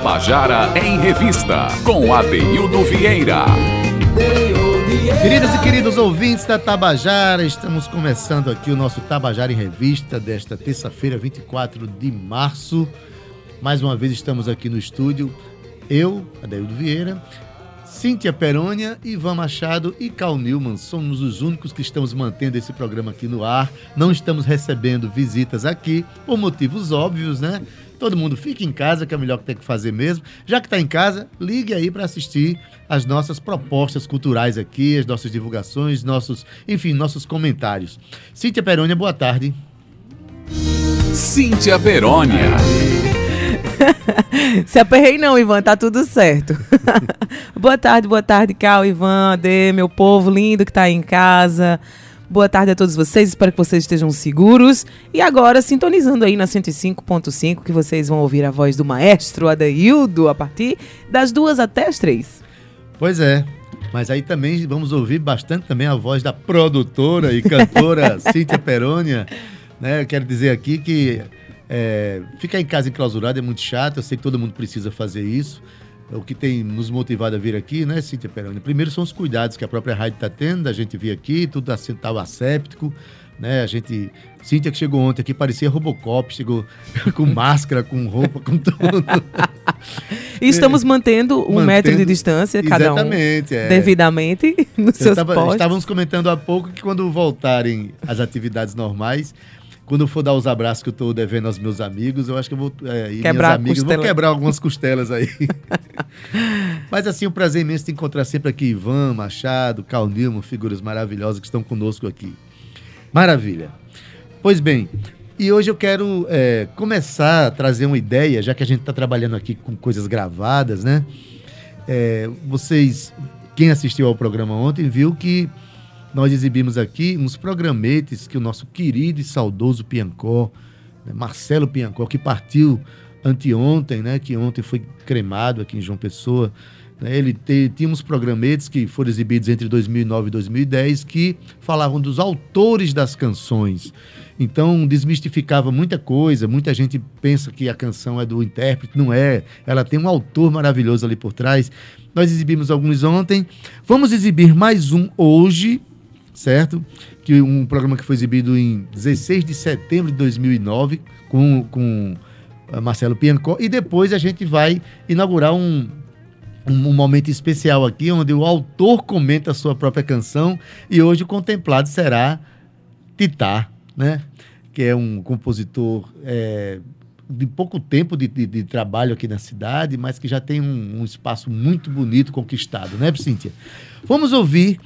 Tabajara em Revista, com Adeildo Vieira. Queridos e queridos ouvintes da Tabajara, estamos começando aqui o nosso Tabajara em Revista desta terça-feira, 24 de março. Mais uma vez estamos aqui no estúdio, eu, Adeildo Vieira, Cíntia Perônia, Ivan Machado e Cal Newman. Somos os únicos que estamos mantendo esse programa aqui no ar. Não estamos recebendo visitas aqui, por motivos óbvios, né? Todo mundo fica em casa, que é o melhor que tem que fazer mesmo. Já que está em casa, ligue aí para assistir as nossas propostas culturais aqui, as nossas divulgações, nossos, enfim, nossos comentários. Cíntia Perônia, boa tarde. Cíntia Perônia. Se aperrei não, Ivan, tá tudo certo. boa tarde, boa tarde, Cal, Ivan, Ade, meu povo lindo que tá aí em casa. Boa tarde a todos vocês, espero que vocês estejam seguros. E agora, sintonizando aí na 105.5, que vocês vão ouvir a voz do maestro Adaildo a partir das duas até as três. Pois é, mas aí também vamos ouvir bastante também a voz da produtora e cantora Cíntia Perônia. Né? Eu quero dizer aqui que é, ficar em casa enclausurado é muito chato, eu sei que todo mundo precisa fazer isso. É o que tem nos motivado a vir aqui, né, Cíntia Peroni? Primeiro são os cuidados que a própria rádio está tendo, a gente vir aqui, tudo estava asséptico, né? A gente. Cíntia que chegou ontem aqui parecia Robocop, chegou com máscara, com roupa, com tudo. e estamos mantendo um mantendo, metro de distância, cada um. É. Devidamente nos seus tava, postos. Estávamos comentando há pouco que quando voltarem as atividades normais, quando eu for dar os abraços que eu estou devendo aos meus amigos, eu acho que eu vou. É, quebrar minhas amigas, vou quebrar algumas costelas aí. Mas assim, um prazer imenso te encontrar sempre aqui, Ivan, Machado, Cal Nilmo, figuras maravilhosas que estão conosco aqui. Maravilha. Pois bem, e hoje eu quero é, começar a trazer uma ideia, já que a gente está trabalhando aqui com coisas gravadas, né? É, vocês, quem assistiu ao programa ontem, viu que nós exibimos aqui uns programetes que o nosso querido e saudoso Piancó, né, Marcelo Piancó, que partiu anteontem, né, que ontem foi cremado aqui em João Pessoa, né, ele te, tinha uns programetes que foram exibidos entre 2009 e 2010 que falavam dos autores das canções. Então, desmistificava muita coisa. Muita gente pensa que a canção é do intérprete. Não é. Ela tem um autor maravilhoso ali por trás. Nós exibimos alguns ontem. Vamos exibir mais um hoje, certo? Que um programa que foi exibido em 16 de setembro de 2009 com, com eh, Marcelo Piancó e depois a gente vai inaugurar um, um, momento especial aqui onde o autor comenta a sua própria canção e hoje o contemplado será Titá, né? Que é um compositor é, de pouco tempo de, de, de, trabalho aqui na cidade, mas que já tem um, um espaço muito bonito conquistado, né, Cíntia? Vamos ouvir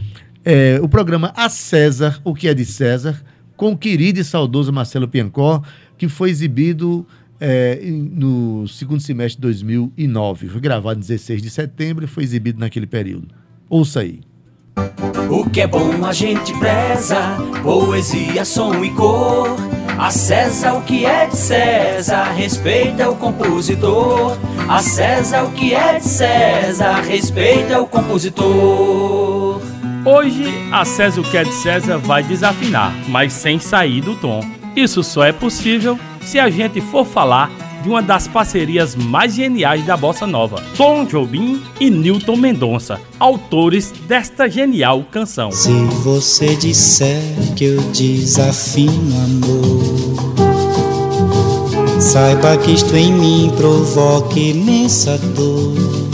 é, o programa A César, o que é de César, com o querido e saudoso Marcelo Piancó, que foi exibido é, no segundo semestre de 2009. Foi gravado em 16 de setembro e foi exibido naquele período. Ouça aí. O que é bom a gente preza, poesia, som e cor. A César o que é de César, respeita o compositor. A César o que é de César, respeita o compositor. Hoje, a César o que é de César vai desafinar, mas sem sair do tom. Isso só é possível se a gente for falar de uma das parcerias mais geniais da bossa nova, Tom Jobim e Newton Mendonça, autores desta genial canção. Se você disser que eu desafino amor, saiba que isto em mim provoca imensa dor.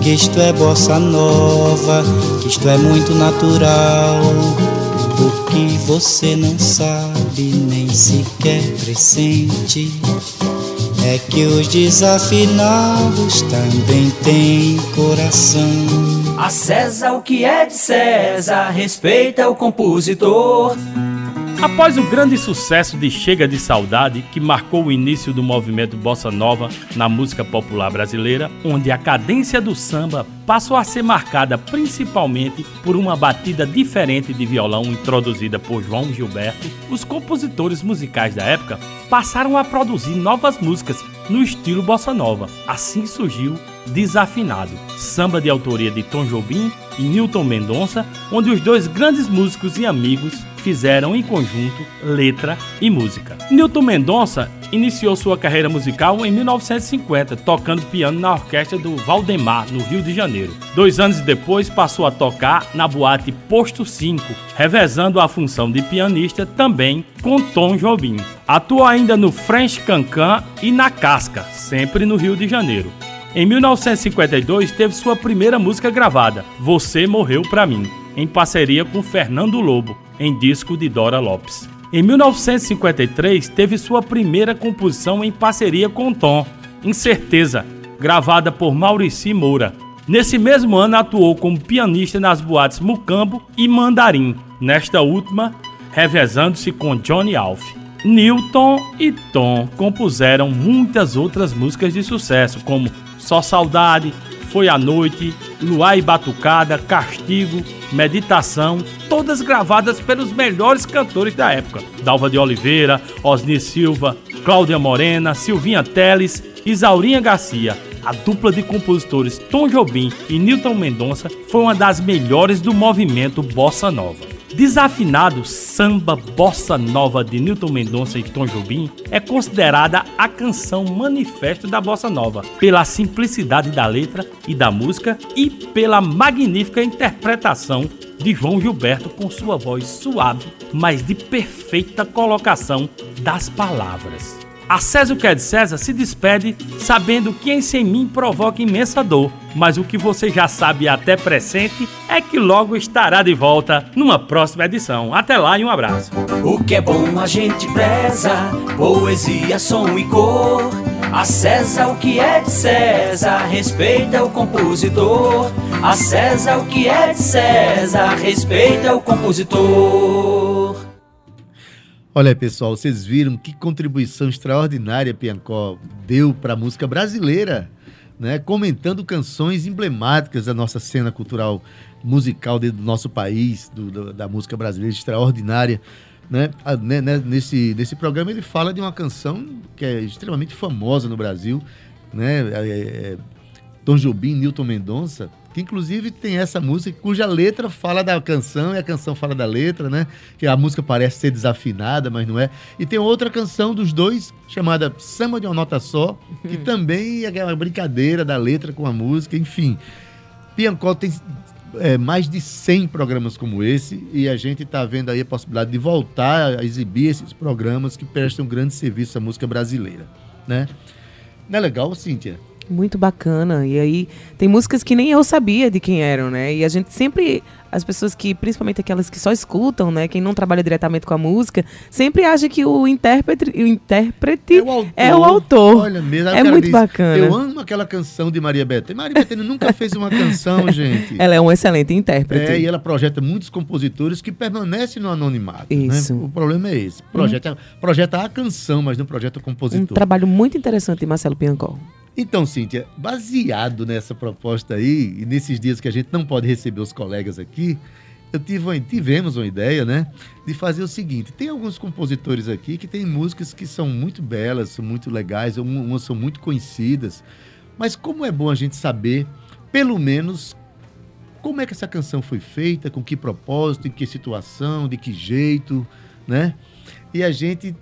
que isto é bossa nova, que isto é muito natural. O que você não sabe, nem sequer pressente, é que os desafinados também têm coração. A César o que é de César, respeita o compositor. Após o grande sucesso de Chega de Saudade, que marcou o início do movimento bossa nova na música popular brasileira, onde a cadência do samba passou a ser marcada principalmente por uma batida diferente de violão introduzida por João Gilberto, os compositores musicais da época passaram a produzir novas músicas no estilo bossa nova. Assim surgiu Desafinado, samba de autoria de Tom Jobim e Newton Mendonça, onde os dois grandes músicos e amigos fizeram em conjunto letra e música. Newton Mendonça iniciou sua carreira musical em 1950, tocando piano na orquestra do Valdemar, no Rio de Janeiro. Dois anos depois, passou a tocar na boate Posto 5, revezando a função de pianista também com Tom Jobim. Atuou ainda no French Cancan e na Casca, sempre no Rio de Janeiro. Em 1952, teve sua primeira música gravada, Você Morreu Pra Mim, em parceria com Fernando Lobo, em disco de Dora Lopes. Em 1953, teve sua primeira composição em parceria com Tom, Incerteza, gravada por Maurici Moura. Nesse mesmo ano, atuou como pianista nas boates Mucambo e Mandarim, nesta última, revezando-se com Johnny Alf. Newton e Tom compuseram muitas outras músicas de sucesso, como Só Saudade, Foi a Noite, Luar e Batucada, Castigo, Meditação, todas gravadas pelos melhores cantores da época: Dalva de Oliveira, Osni Silva, Cláudia Morena, Silvinha Teles, Isaurinha Garcia. A dupla de compositores Tom Jobim e Newton Mendonça foi uma das melhores do movimento Bossa Nova. Desafinado Samba Bossa Nova de Newton Mendonça e Tom Jobim é considerada a canção manifesto da Bossa Nova, pela simplicidade da letra e da música e pela magnífica interpretação de João Gilberto com sua voz suave, mas de perfeita colocação das palavras. A César que é de César se despede sabendo que em sem mim provoca imensa dor, mas o que você já sabe até presente é que logo estará de volta numa próxima edição. Até lá e um abraço. O que é bom a gente preza, poesia, som e cor. A César o que é de César, respeita o compositor. A César o que é de César, respeita o compositor. Olha, pessoal, vocês viram que contribuição extraordinária Piancó deu para a música brasileira, né? Comentando canções emblemáticas da nossa cena cultural musical do nosso país, do, do, da música brasileira extraordinária. Né? A, né, né? Nesse, nesse programa ele fala de uma canção que é extremamente famosa no Brasil, né? É, é, é Tom Jobim, Newton Mendonça, que inclusive tem essa música cuja letra fala da canção e a canção fala da letra, né? Que a música parece ser desafinada, mas não é. E tem outra canção dos dois chamada Samba de uma Nota Só, que uhum. também é aquela brincadeira da letra com a música, enfim. Piancó tem é, mais de 100 programas como esse e a gente está vendo aí a possibilidade de voltar a exibir esses programas que prestam grande serviço à música brasileira, né? Não é legal, Cíntia? Muito bacana. E aí tem músicas que nem eu sabia de quem eram, né? E a gente sempre as pessoas que, principalmente aquelas que só escutam, né? Quem não trabalha diretamente com a música, sempre acha que o intérprete, o intérprete é o autor. É, o autor. Olha, mesmo, é muito diz, bacana. Eu amo aquela canção de Maria Bethânia. Maria Bethânia nunca fez uma canção, gente. Ela é um excelente intérprete. É, e ela projeta muitos compositores que permanecem no anonimato. Né? Isso. Né? O problema é esse. Projeta, hum. projeta a canção, mas não projeta o compositor. Um trabalho muito interessante de Marcelo Piancol. Então, Cíntia, baseado nessa proposta aí, e nesses dias que a gente não pode receber os colegas aqui, tive, tivemos uma ideia, né, de fazer o seguinte: tem alguns compositores aqui que têm músicas que são muito belas, são muito legais, umas são muito conhecidas, mas como é bom a gente saber, pelo menos, como é que essa canção foi feita, com que propósito, em que situação, de que jeito, né? E a gente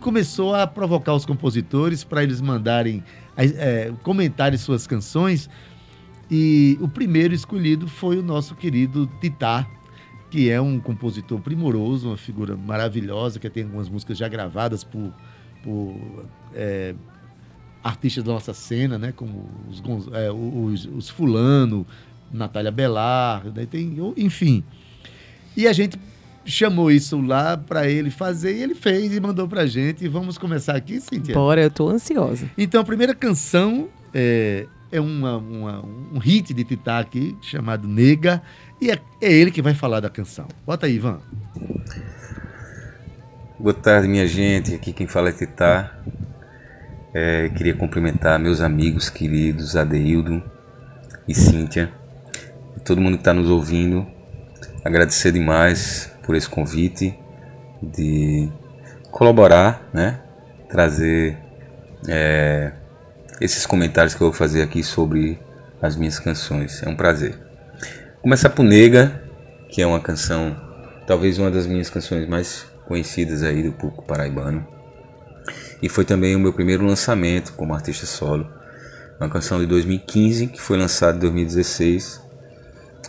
começou a provocar os compositores para eles mandarem é, comentarem suas canções. E o primeiro escolhido foi o nosso querido Titá, que é um compositor primoroso, uma figura maravilhosa, que tem algumas músicas já gravadas por, por é, artistas da nossa cena, né? Como os, é, os, os Fulano, Natália Belar, né? tem, enfim. E a gente chamou isso lá para ele fazer e ele fez e mandou para gente. E vamos começar aqui, Cíntia? Bora, eu tô ansiosa. Então, a primeira canção é, é uma, uma, um hit de Titá aqui, chamado Nega, e é, é, ele que vai falar da canção. Bota aí, Ivan. Boa tarde, minha gente. Aqui quem fala é Titá. É, queria cumprimentar meus amigos queridos Adeildo e Cíntia, e todo mundo que está nos ouvindo. Agradecer demais por esse convite de colaborar, né? Trazer é, esses comentários que eu vou fazer aqui sobre as minhas canções. É um prazer. Começar por Nega, que é uma canção, talvez uma das minhas canções mais conhecidas aí do público paraibano. E foi também o meu primeiro lançamento como artista solo. Uma canção de 2015 que foi lançada em 2016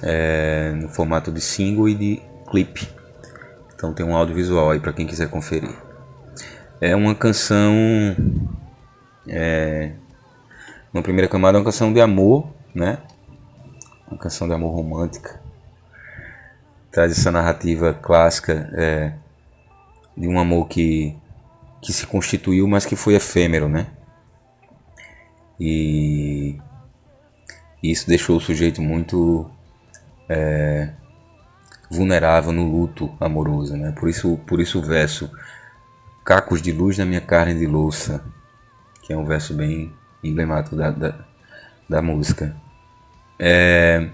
é, no formato de single e de clipe. Então tem um audiovisual aí para quem quiser conferir. É uma canção. É, uma primeira camada é uma canção de amor, né? Uma canção de amor romântica. Traz essa narrativa clássica é, de um amor que, que se constituiu, mas que foi efêmero, né? E isso deixou o sujeito muito é, vulnerável no luto amoroso, né? Por isso, por isso o verso Cacos de luz na minha carne de louça, que é um verso bem emblemático da, da, da música. É,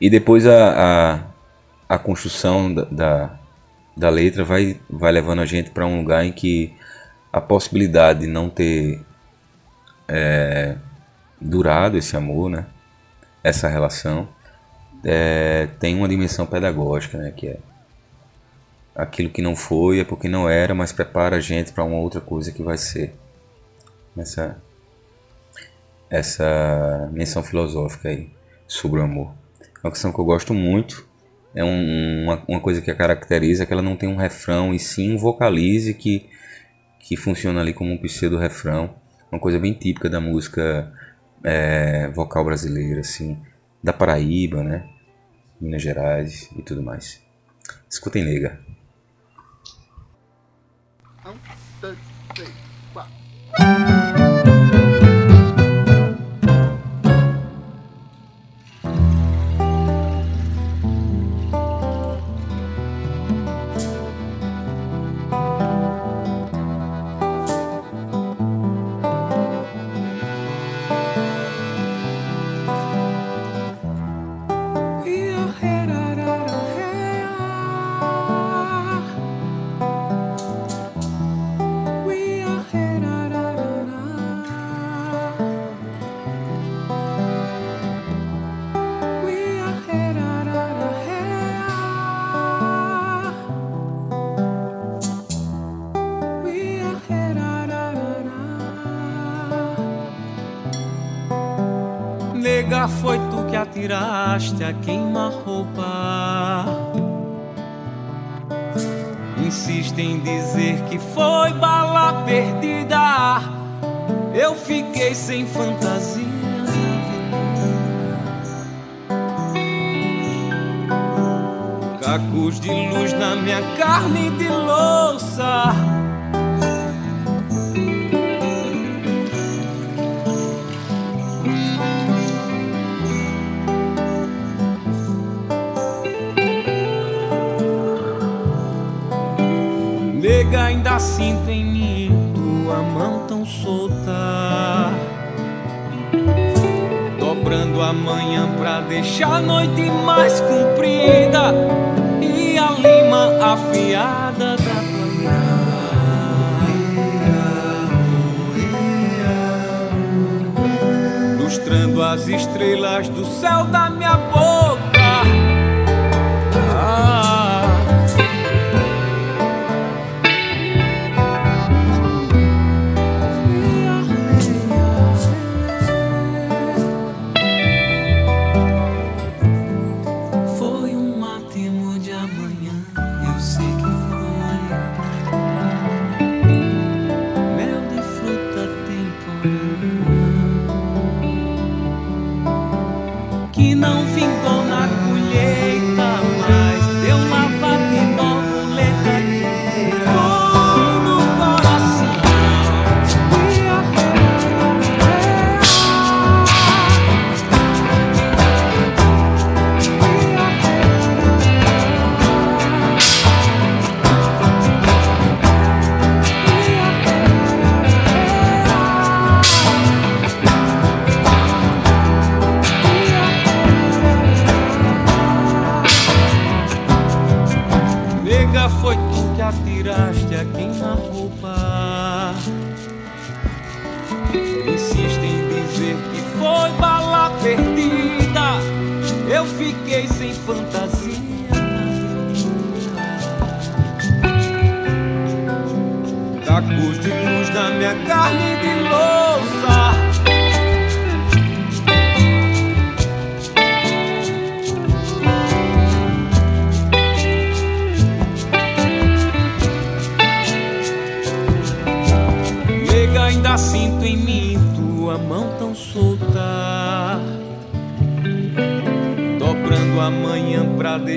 e depois a, a, a construção da, da, da, letra vai, vai levando a gente para um lugar em que a possibilidade de não ter é, durado esse amor, né? essa relação, é, tem uma dimensão pedagógica, né? que é aquilo que não foi é porque não era, mas prepara a gente para uma outra coisa que vai ser. Essa, essa menção filosófica aí sobre o amor. É uma questão que eu gosto muito. É um, uma, uma coisa que a caracteriza que ela não tem um refrão e sim um vocalize que, que funciona ali como um pseudo-refrão. Uma coisa bem típica da música é, vocal brasileira, assim, da Paraíba, né? Minas Gerais e tudo mais. Escutem, nega. Atiraste a queima-roupa. Insiste em dizer que foi bala perdida. Eu fiquei sem fantasia. Cacos de luz na minha carne de louça. Ainda sinto em mim tua mão tão solta. Dobrando a manhã pra deixar a noite mais comprida e a lima afiada da tua Lustrando as estrelas do céu da minha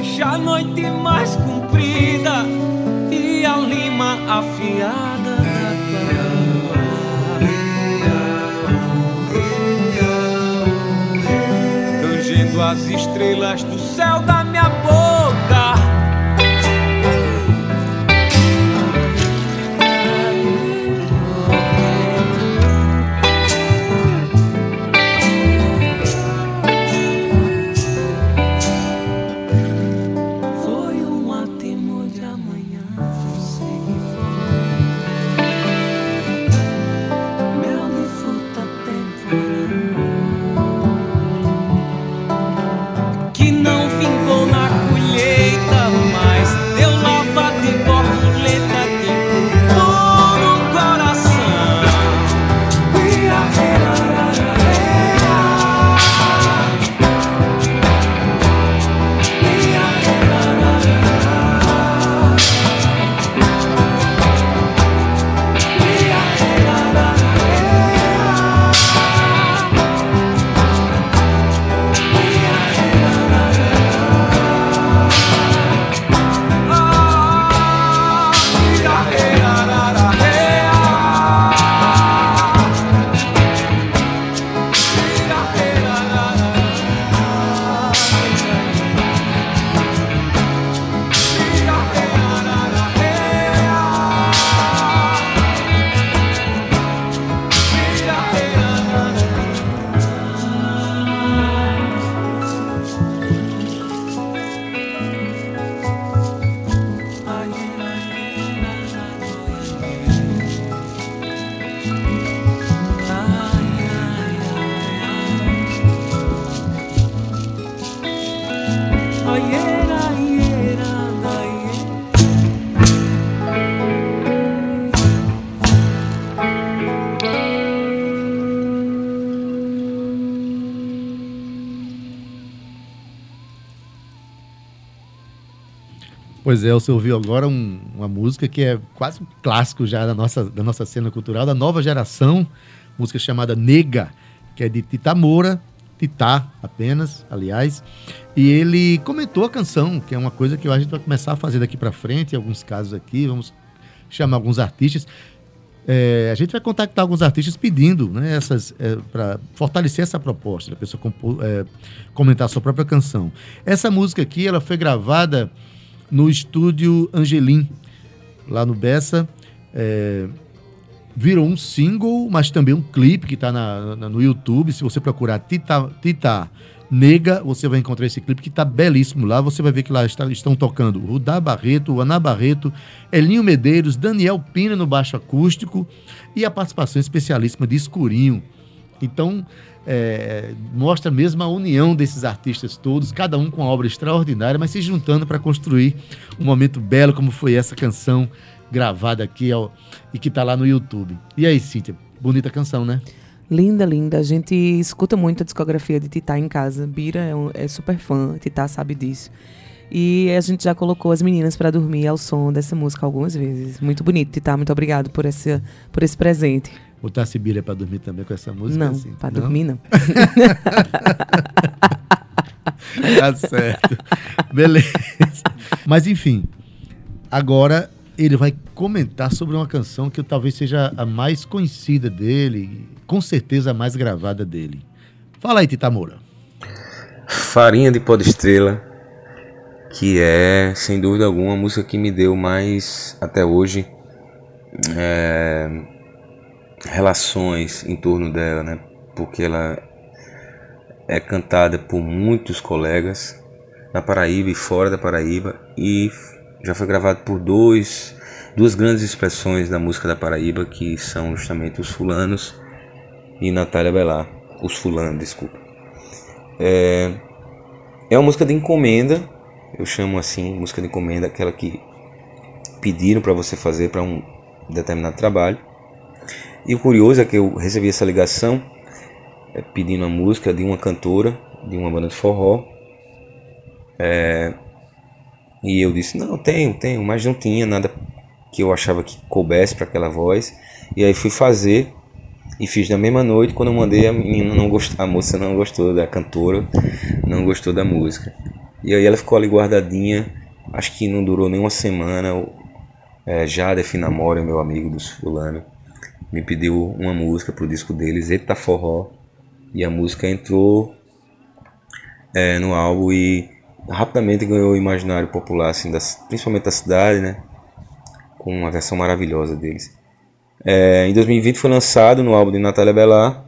deixar a noite mais Pois é, você ouviu agora um- uma música que é quase um clássico já da nossa, da nossa cena cultural, da nova geração, música chamada Nega, que é de Tita Moura, Titá apenas, aliás, e ele comentou a canção, que é uma coisa que a gente vai começar a fazer daqui para frente, em alguns casos aqui, vamos chamar alguns artistas. É, a gente vai contactar alguns artistas pedindo né, essas para fortalecer essa proposta, da pessoa compor- é, comentar a sua própria canção. Essa música aqui ela foi gravada no estúdio Angelim, lá no Bessa. É, virou um single, mas também um clipe que está no YouTube. Se você procurar Tita, Tita Nega, você vai encontrar esse clipe que está belíssimo lá. Você vai ver que lá está- estão tocando Rudá Barreto, Ana Barreto, Elinho Medeiros, Daniel Pina no baixo acústico e a participação especialíssima de Escurinho. Então, é, mostra mesmo a união desses artistas todos, cada um com uma obra extraordinária, mas se juntando para construir um momento belo como foi essa canção gravada aqui ó, e que está lá no YouTube. E aí, Cíntia? Bonita canção, né? Linda, linda. A gente escuta muito a discografia de Titá em casa. Bira é, um- é super fã, Titá sabe disso. E a gente já colocou as meninas para dormir ao som dessa música algumas vezes. Muito bonito, Titá. Muito obrigado por esse, por esse presente. Botar Sibília para dormir também com essa música? não, assim? para dormir não. Tá certo. Beleza. Mas enfim, agora ele vai comentar sobre uma canção que talvez seja a mais conhecida dele, com certeza a mais gravada dele. Fala aí, Tita Moura. Farinha de Pó de Estrela, que é, sem dúvida alguma, a música que me deu mais, até hoje, é, relações em torno dela, né? Porque ela é cantada por muitos colegas na Paraíba e fora da Paraíba e já foi gravado por dois, duas grandes expressões da música da Paraíba, que são justamente os fulanos e Natália Belar. Os fulanos, desculpa. É, é uma música de encomenda, eu chamo assim, música de encomenda, aquela que pediram para você fazer para um determinado trabalho. E o curioso é que eu recebi essa ligação é, pedindo a música de uma cantora de uma banda de forró. É, e eu disse: Não, tenho, tenho, mas não tinha nada que eu achava que coubesse para aquela voz. E aí fui fazer e fiz na mesma noite. Quando eu mandei, a menina não gostou, a moça não gostou da cantora, não gostou da música. E aí ela ficou ali guardadinha. Acho que não durou nem uma semana. É, Jade Finamore, meu amigo dos fulano, me pediu uma música pro disco deles, Eita Forró. E a música entrou é, no álbum e rapidamente ganhou o imaginário popular, assim, das, principalmente da cidade, né? Com uma versão maravilhosa deles. É, em 2020 foi lançado no álbum de Natália Bellar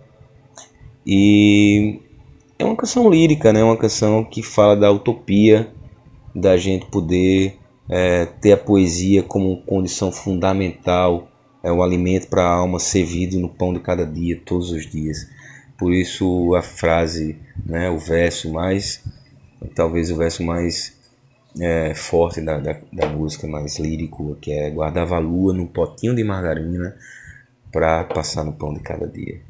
e é uma canção lírica, né? Uma canção que fala da utopia da gente poder é, ter a poesia como condição fundamental, é o alimento para a alma servido no pão de cada dia, todos os dias. Por isso a frase, né, o verso mais, talvez o verso mais é, forte da, da, da, música, mais lírico, que é guardava a lua num potinho de margarina para passar no pão de cada dia.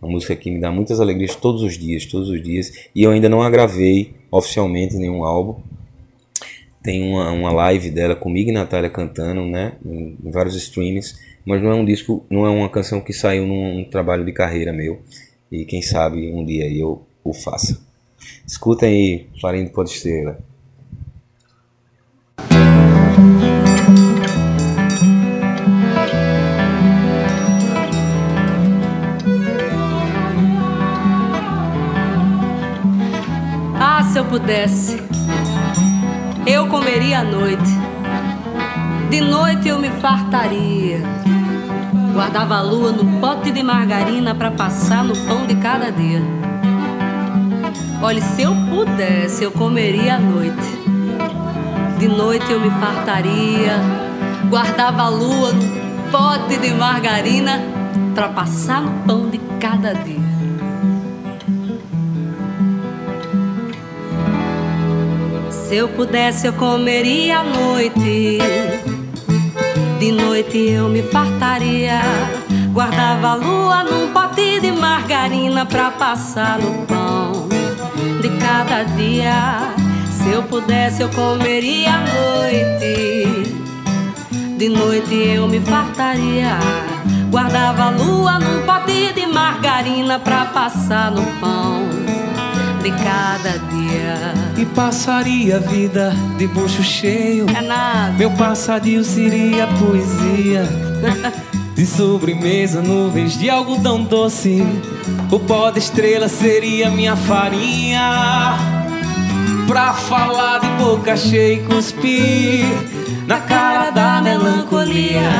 Uma música que me dá muitas alegrias todos os dias, todos os dias. E eu ainda não a gravei oficialmente em nenhum álbum. Tem uma, uma live dela comigo e Natália cantando, né? Em, em vários streams. Mas não é um disco, não é uma canção que saiu num, trabalho de carreira meu. E quem sabe um dia eu o faça. Escutem aí, Farinha de Estrela. Ah, se eu pudesse, eu comeria à noite. De noite eu me fartaria Guardava a lua no pote de margarina para passar no pão de cada dia. Olhe, se eu pudesse, eu comeria à noite. De noite eu me fartaria. Guardava a lua no pote de margarina para passar no pão de cada dia. Se eu pudesse, eu comeria à noite de noite eu me fartaria. Guardava a lua num pote de margarina pra passar no pão de cada dia. Se eu pudesse, eu comeria à noite. De noite eu me fartaria. Guardava a lua num pote de margarina pra passar no pão de cada dia. E passaria a vida de bucho cheio. É. Meu passadio seria poesia. De sobremesa, nuvens de algodão doce. O pó de estrela seria minha farinha. Pra falar de boca cheia e cuspir na cara da melancolia.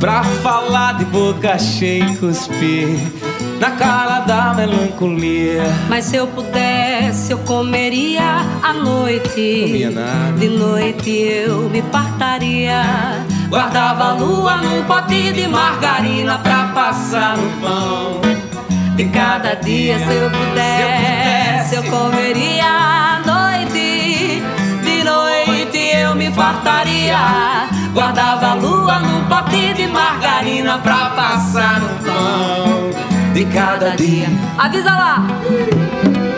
Pra falar de boca cheia e cuspir na cara da melancolia. Mas se eu pudesse, eu comeria à noite. Comia nada. De noite eu me fartaria. Guardava a lua num pote de margarina pra passar no pão. De cada dia, se eu pudesse, eu comeria à noite. De noite eu me fartaria. Guardava a lua num pote de margarina pra passar no pão de cada dia. Avisa lá!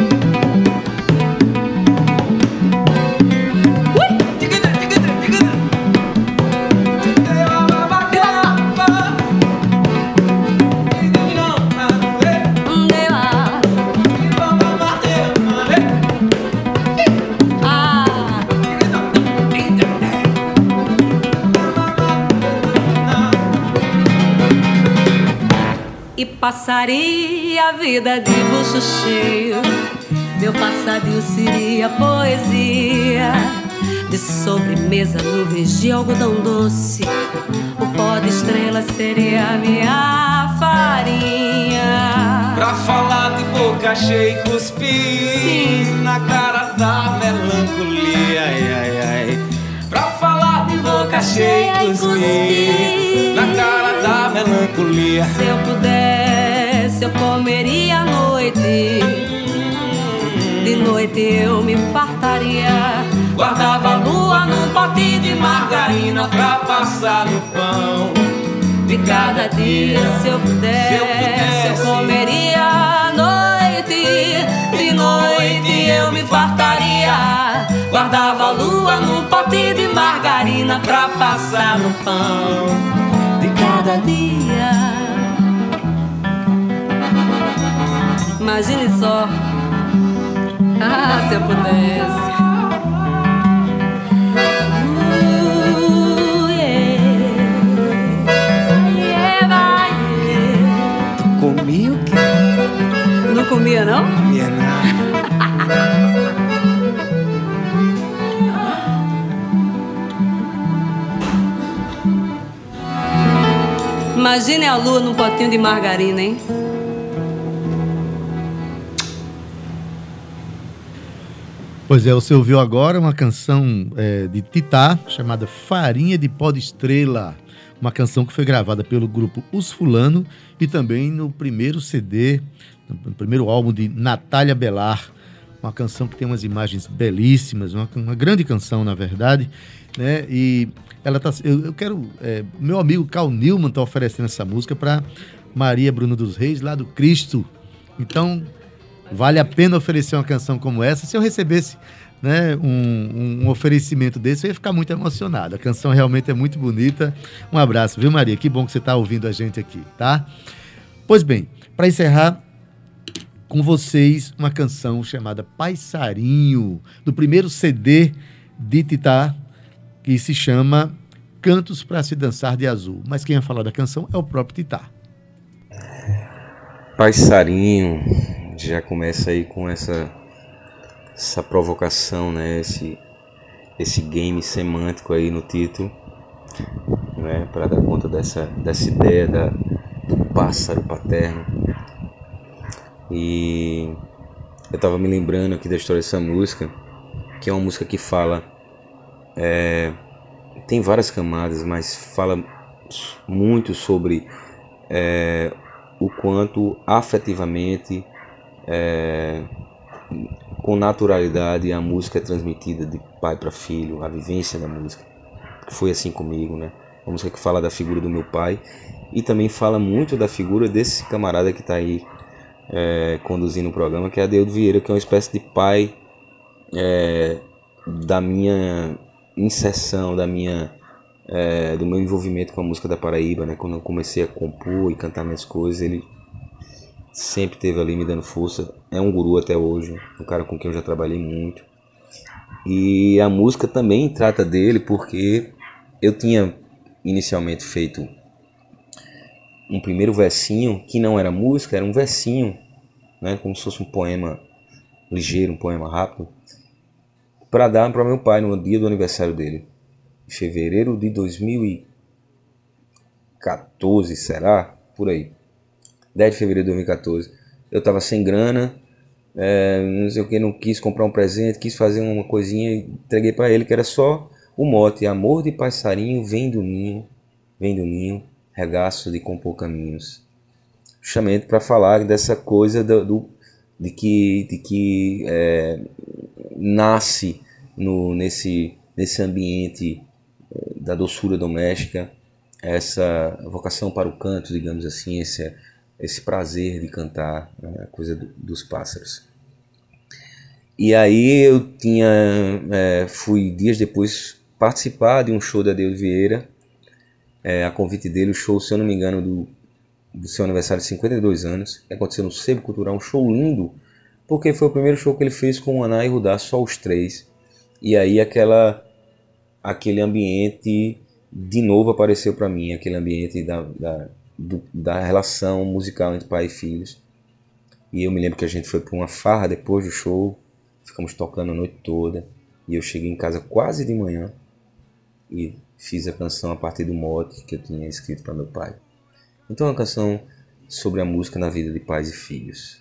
Passaria a vida de bucho cheio. Meu passadio seria poesia. De sobremesa, nuvens de algodão doce. O pó de estrela seria a minha farinha. Pra falar de boca cheia e cuspir Sim. na cara da melancolia. Ai, ai, ai. cheia e cuspir na cara da melancolia. Se eu pudesse, eu comeria à noite. De noite eu me fartaria. Guardava a lua num pote de margarina pra passar no pão. De cada dia, se eu pudesse, eu comeria à noite. De noite eu me fartaria. Guardava a lua num pote de margarina pra passar no pão. Cada dia. Imagine só. Ah, se eu pudesse. Uh. Comia o quê? Não comia, não? Comia nada. Imagine a lua num potinho de margarina, hein? Pois é, você ouviu agora uma canção é, de Titá chamada Farinha de Pó de Estrela. Uma canção que foi gravada pelo grupo Os Fulano e também no primeiro CD, no primeiro álbum de Natália Belar. Uma canção que tem umas imagens belíssimas, uma, uma grande canção, na verdade. Né? E ela tá. Eu, eu quero. é, meu amigo Carl Newman está oferecendo essa música para Maria Bruna dos Reis, lá do Cristo. Então, Vale a pena oferecer uma canção como essa. Se eu recebesse né, um, um oferecimento desse, eu ia ficar muito emocionado. A canção realmente é muito bonita. Um abraço, viu, Maria? Que bom que você está ouvindo a gente aqui, tá? Pois bem, para encerrar com vocês uma canção chamada Passarinho, do primeiro CD de Titá, que se chama Cantos para se dançar de azul. Mas quem ia falar da canção é o próprio Titá. Passarinho já começa aí com essa essa provocação, né? Esse esse game semântico aí no título, né? Para dar conta dessa dessa ideia da, do pássaro paterno. E eu tava me lembrando aqui da história dessa música, que é uma música que fala é, tem várias camadas, mas fala muito sobre é, o quanto afetivamente é, com naturalidade a música é transmitida de pai para filho, a vivência da música. Foi assim comigo, né? Uma música que fala da figura do meu pai e também fala muito da figura desse camarada que está aí é, conduzindo o programa, que é Adeudo Vieira, que é uma espécie de pai é, da minha inserção, da minha é, do meu envolvimento com a música da Paraíba, né? Quando eu comecei a compor e cantar minhas coisas, ele sempre esteve ali me dando força. É um guru até hoje, um cara com quem eu já trabalhei muito. E a música também trata dele porque eu tinha inicialmente feito um primeiro versinho que não era música, era um versinho, né, como se fosse um poema ligeiro, um poema rápido, para dar para meu pai no dia do aniversário dele, em fevereiro de 2014, será? Por aí. 10 de fevereiro de 2014. Eu estava sem grana, é, não sei o que, não quis comprar um presente, quis fazer uma coisinha entreguei para ele que era só o mote: Amor de passarinho vem do ninho, vem do ninho, regaço de compor caminhos. Justamente para falar dessa coisa do, do, de que, de que é, nasce no, nesse, nesse ambiente é, da doçura doméstica essa vocação para o canto, digamos assim, esse, esse prazer de cantar, né, a coisa do, dos pássaros. E aí eu tinha, é, fui dias depois participar de um show da Deus Vieira, é, a convite dele, o show, se eu não me engano, do, do seu aniversário de 52 anos, que aconteceu no Sebo Cultural, um show lindo, porque foi o primeiro show que ele fez com o Aná e Rudá, só os três. E aí aquela, aquele ambiente de novo apareceu para mim, aquele ambiente da, da do, da relação musical entre pai e filhos. E eu me lembro que a gente foi para uma farra depois do show, ficamos tocando a noite toda. E eu cheguei em casa quase de manhã e fiz a canção a partir do mote que eu tinha escrito para meu pai. Então é uma canção sobre a música na vida de pais e filhos.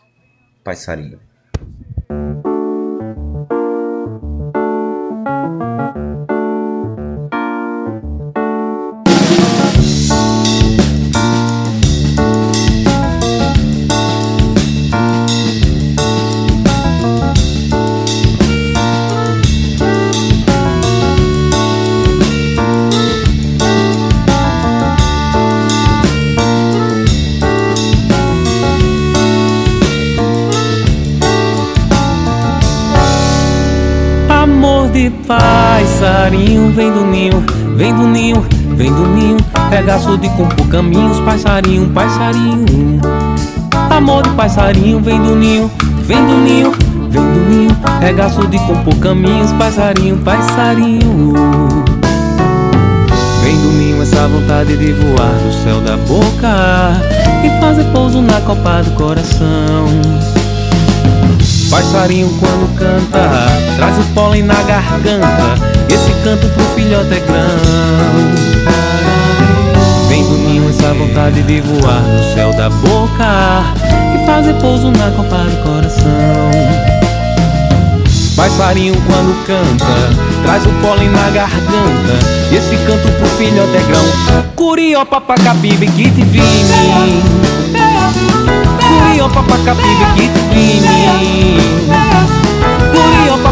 Passarinho. Vem do ninho, vem do ninho, vem do ninho. Regaço de compor caminhos, passarinho, passarinho. Amor de passarinho, vem do ninho, vem do ninho, vem do ninho. Regaço de compor caminhos, passarinho, passarinho. Vem do ninho essa vontade de voar do céu da boca e fazer pouso na copa do coração. Passarinho quando canta, traz o pólen na garganta. Esse canto pro filhote é grão. Vem do ninho essa vontade de voar no céu da boca e fazer pouso na copa do coração. Passarinho quando canta, traz o pólen na garganta. Esse canto pro filhote é grão. Curió, papacapibe, que te vime. Curió, papacapibe, que te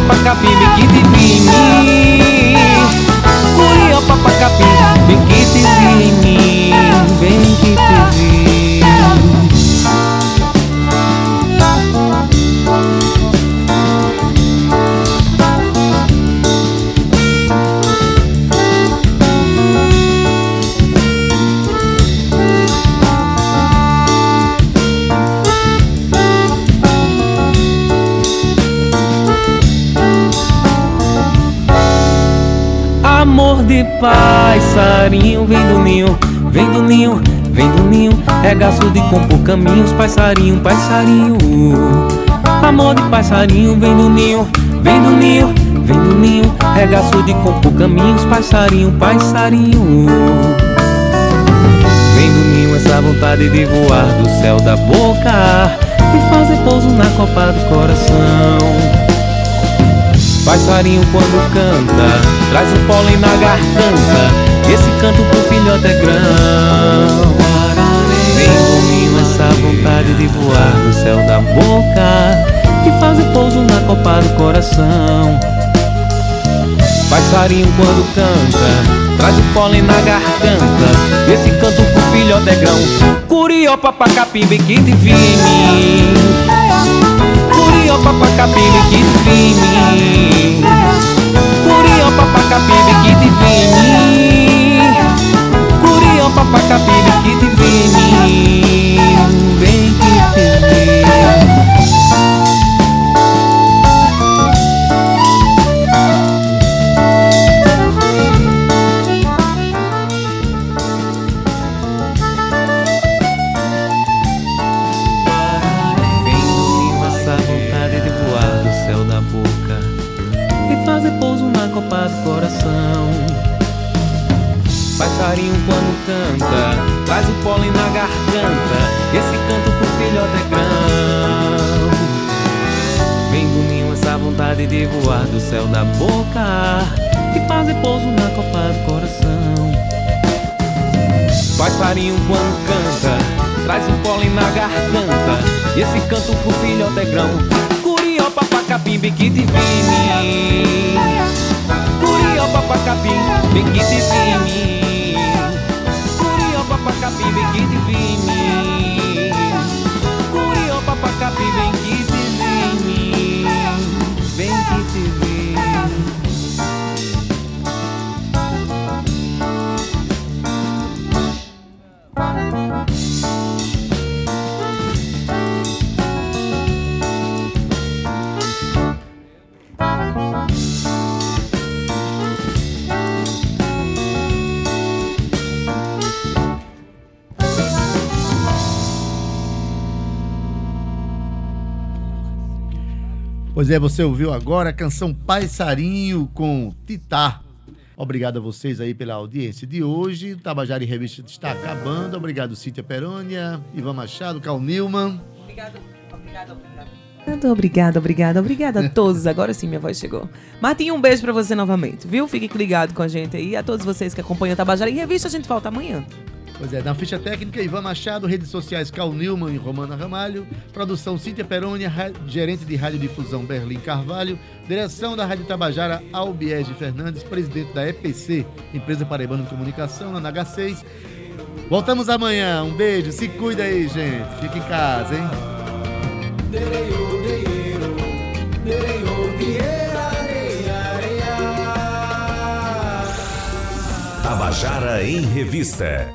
vime. Curió, papacapibe, que te vime. Curió, papacapibe, que te vime. Vem que te de passarinho, vem do ninho, vem do ninho, vem do ninho. Regaço de compor caminhos, passarinho, passarinho. Amor de passarinho, vem do ninho, vem do ninho, vem do ninho. Regaço de compor caminhos, passarinho, passarinho. Vem do ninho essa vontade de voar do céu da boca e fazer pouso na copa do coração. Passarinho quando canta, traz o pólen na garganta. Esse canto pro filhote é grão. Vem ninho essa vontade de voar do céu da boca e fazer pouso na copa do coração. Passarinho quando canta, traz o pólen na garganta. Esse canto pro filhote é grão. Curió, papacapibe, que te vime. Curió, papacapibe, que. Curió, papacapibe, que te vime. Curió, papacapibe, que te vime. Vem que te vime. Passarinho quando canta, traz o pólen na garganta. Esse canto pro filhote é grão. Vem do ninho essa vontade de voar do céu da boca e fazer pouso na copa do coração. Passarinho quando canta, traz o pólen na garganta. Esse canto pro filhote é grão. Curió, papacapim, te vime. Curió, papacapim, que te Curió, papacapim, que te vime. Curió, papacapim, que Pois é, você ouviu agora a canção Passarinho com Titá. Obrigado a vocês aí pela audiência de hoje. O Tabajara em Revista está acabando. Obrigado, Cíntia Perônia, Ivan Machado, Cal Nilman. Obrigada, obrigada, obrigada. Obrigada, obrigada, obrigada a todos. Agora sim, minha voz chegou. Martinho, um beijo pra você novamente, viu? Fique ligado com a gente aí. A todos vocês que acompanham o Tabajara em Revista, a gente volta amanhã. Pois é, na ficha técnica, Ivan Machado, redes sociais Cal Nilman e Romana Ramalho, produção Cíntia Perônia, ra- gerente de radiodifusão Berlim Carvalho, direção da Rádio Tabajara Albiege Fernandes, presidente da EPC, Empresa Paraibana de Comunicação, na NH6. Voltamos amanhã, um beijo, se cuida aí, gente. Fica em casa, hein? Tabajara em Revista.